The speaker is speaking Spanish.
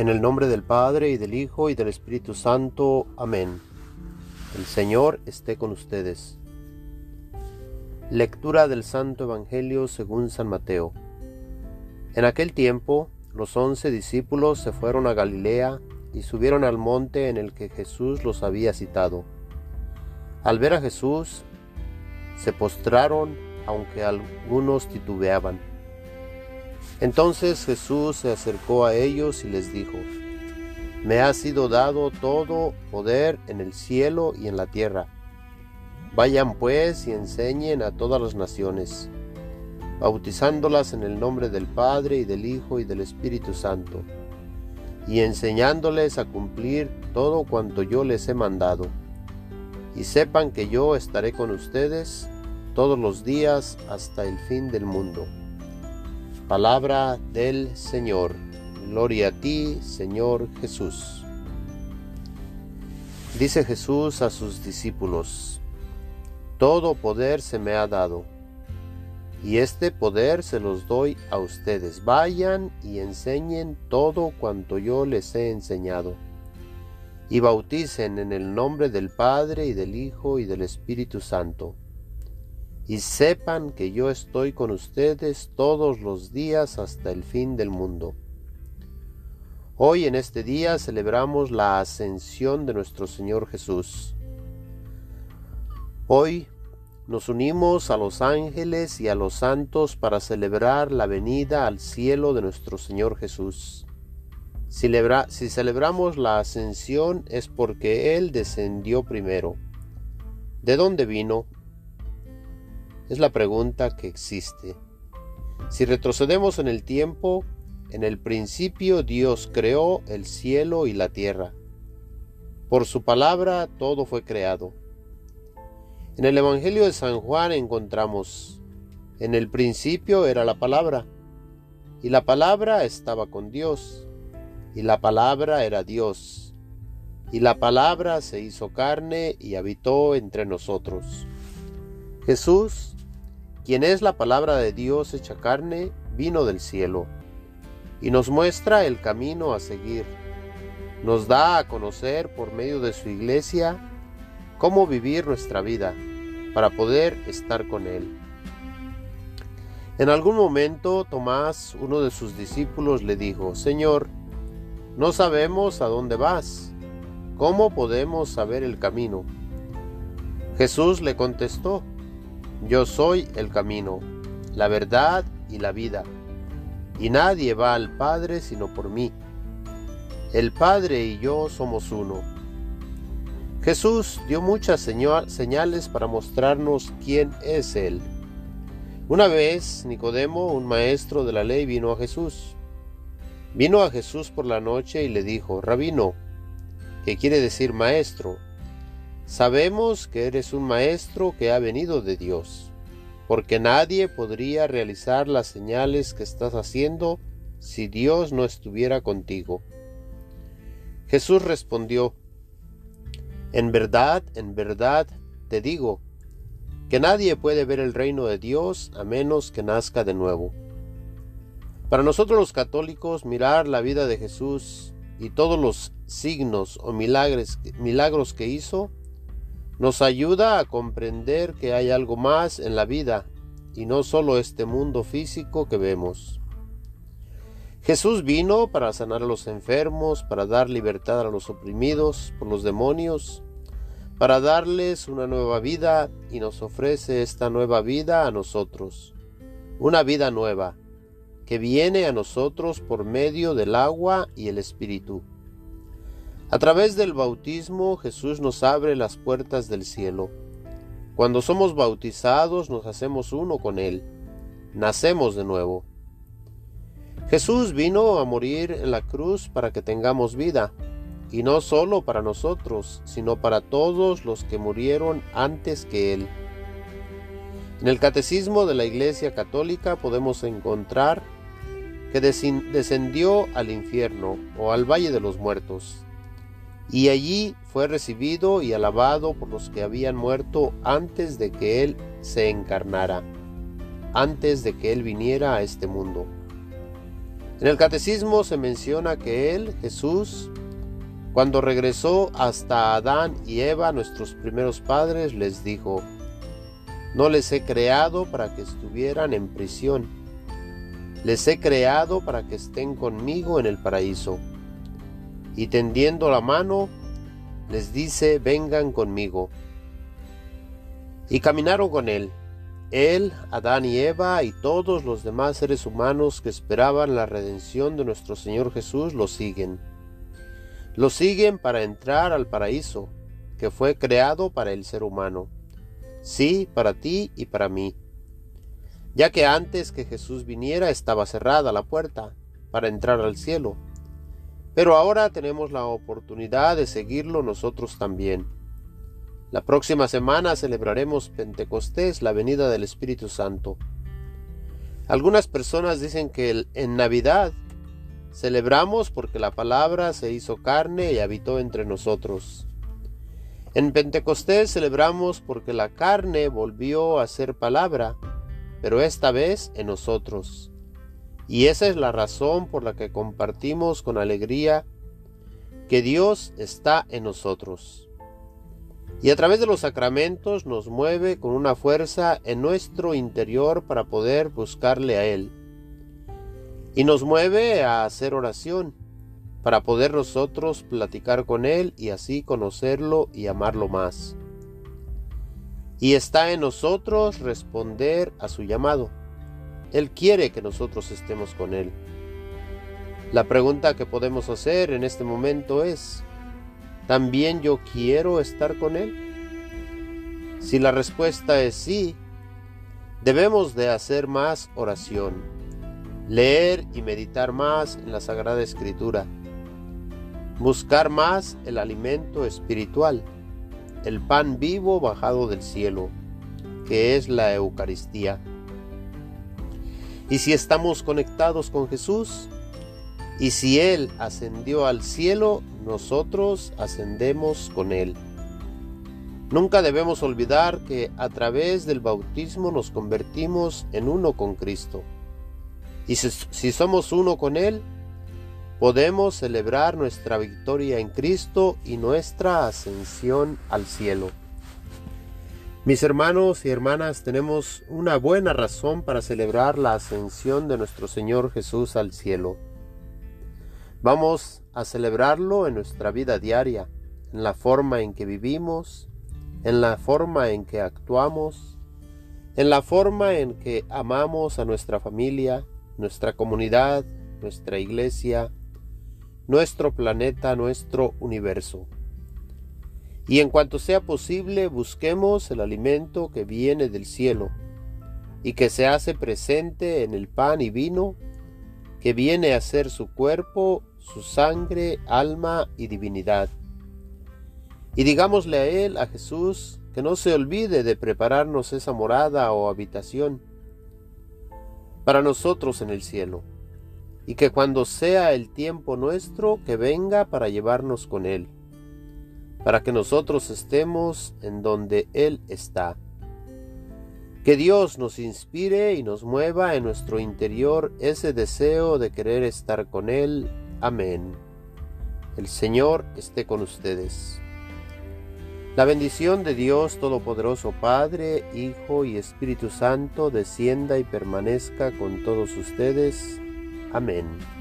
En el nombre del Padre y del Hijo y del Espíritu Santo. Amén. El Señor esté con ustedes. Lectura del Santo Evangelio según San Mateo. En aquel tiempo, los once discípulos se fueron a Galilea y subieron al monte en el que Jesús los había citado. Al ver a Jesús, se postraron, aunque algunos titubeaban. Entonces Jesús se acercó a ellos y les dijo, Me ha sido dado todo poder en el cielo y en la tierra. Vayan pues y enseñen a todas las naciones, bautizándolas en el nombre del Padre y del Hijo y del Espíritu Santo, y enseñándoles a cumplir todo cuanto yo les he mandado. Y sepan que yo estaré con ustedes todos los días hasta el fin del mundo. Palabra del Señor. Gloria a ti, Señor Jesús. Dice Jesús a sus discípulos, Todo poder se me ha dado, y este poder se los doy a ustedes. Vayan y enseñen todo cuanto yo les he enseñado, y bauticen en el nombre del Padre y del Hijo y del Espíritu Santo y sepan que yo estoy con ustedes todos los días hasta el fin del mundo. Hoy en este día celebramos la ascensión de nuestro Señor Jesús. Hoy nos unimos a los ángeles y a los santos para celebrar la venida al cielo de nuestro Señor Jesús. Si, celebramos la ascensión es porque Él descendió primero. ¿De dónde vino? Es la pregunta que existe. Si retrocedemos en el tiempo, en el principio Dios creó el cielo y la tierra. Por su palabra todo fue creado. En el Evangelio de San Juan encontramos, en el principio era la palabra, y la palabra estaba con Dios, y la palabra era Dios, y la palabra se hizo carne y habitó entre nosotros. Jesús quien es la palabra de Dios hecha carne, vino del cielo, y nos muestra el camino a seguir. Nos da a conocer por medio de su iglesia cómo vivir nuestra vida para poder estar con Él. En algún momento Tomás, uno de sus discípulos, le dijo, Señor, no sabemos a dónde vas. ¿Cómo podemos saber el camino? Jesús le contestó, yo soy el camino, la verdad y la vida, y nadie va al Padre sino por mí. El Padre y yo somos uno. Jesús dio muchas señales para mostrarnos quién es Él. Una vez Nicodemo, un maestro de la ley, vino a Jesús. Vino a Jesús por la noche y le dijo, Rabino, que quiere decir maestro, Sabemos que eres un maestro que ha venido de Dios, porque nadie podría realizar las señales que estás haciendo si Dios no estuviera contigo. Jesús respondió, En verdad, en verdad, te digo, que nadie puede ver el reino de Dios a menos que nazca de nuevo. Para nosotros los católicos, mirar la vida de Jesús y todos los signos o milagros, milagros que hizo nos ayuda a comprender que hay algo más en la vida y no solo este mundo físico que vemos. Jesús vino para sanar a los enfermos, para dar libertad a los oprimidos por los demonios, para darles una nueva vida y nos ofrece esta nueva vida a nosotros, una vida nueva que viene a nosotros por medio del agua y el Espíritu. A través del bautismo Jesús nos abre las puertas del cielo. Cuando somos bautizados nos hacemos uno con Él, nacemos de nuevo. Jesús vino a morir en la cruz para que tengamos vida, y no solo para nosotros, sino para todos los que murieron antes que Él. En el Catecismo de la Iglesia Católica podemos encontrar que descendió al infierno o al Valle de los Muertos y allí fue recibido y alabado por los que habían muerto antes de que Él se encarnara, antes de que Él viniera a este mundo. En el catecismo se menciona que Él, Jesús, cuando regresó hasta Adán y Eva, nuestros primeros padres, les dijo, no les he creado para que estuvieran en prisión, les he creado para que estén conmigo en el paraíso. Y tendiendo la mano, les dice, vengan conmigo. Y caminaron con él, él, Adán y Eva y todos los demás seres humanos que esperaban la redención de nuestro Señor Jesús lo siguen. Lo siguen para entrar al paraíso, que fue creado para el ser humano. Sí, para ti y para mí. Ya que antes que Jesús viniera estaba cerrada la puerta para entrar al cielo. Pero ahora tenemos la oportunidad de seguirlo nosotros también. La próxima semana celebraremos Pentecostés, la venida del Espíritu Santo. Algunas personas dicen que en Navidad celebramos porque la palabra se hizo carne y habitó entre nosotros. En Pentecostés celebramos porque la carne volvió a ser palabra, pero esta vez en nosotros. Y esa es la razón por la que compartimos con alegría que Dios está en nosotros y a través de los sacramentos nos mueve con una fuerza en nuestro interior para poder buscarle a Él. Y nos mueve a hacer oración para poder nosotros platicar con Él y así conocerlo y amarlo más. Y está en nosotros responder a su llamado. Él quiere que nosotros estemos con Él. La pregunta que podemos hacer en este momento es, ¿también yo quiero estar con Él? Si la respuesta es sí, debemos de hacer más oración, leer y meditar más en la Sagrada Escritura, buscar más el alimento espiritual, el pan vivo bajado del cielo, que es la Eucaristía. Y si estamos conectados con Jesús, y si Él ascendió al cielo, nosotros ascendemos con Él. Nunca debemos olvidar que a través del bautismo nos convertimos en uno con Cristo. Y si, somos uno con Él, podemos celebrar nuestra victoria en Cristo y nuestra ascensión al cielo. Mis hermanos y hermanas, tenemos una buena razón para celebrar la ascensión de nuestro Señor Jesús al cielo. Vamos a celebrarlo en nuestra vida diaria, en la forma en que vivimos, en la forma en que actuamos, en la forma en que amamos a nuestra familia, nuestra comunidad, nuestra iglesia, nuestro planeta, nuestro universo. Y en cuanto sea posible, busquemos el alimento que viene del cielo y que se hace presente en el pan y vino que viene a ser su cuerpo, su sangre, alma y divinidad. Y digámosle a Él, a Jesús, que no se olvide de prepararnos esa morada o habitación para nosotros en el cielo, y que cuando sea el tiempo nuestro, que venga para llevarnos con Él, para que nosotros estemos en donde Él está. Que Dios nos inspire y nos mueva en nuestro interior ese deseo de querer estar con Él. Amén. El Señor esté con ustedes. La bendición de Dios Todopoderoso Padre, Hijo y Espíritu Santo descienda y permanezca con todos ustedes. Amén.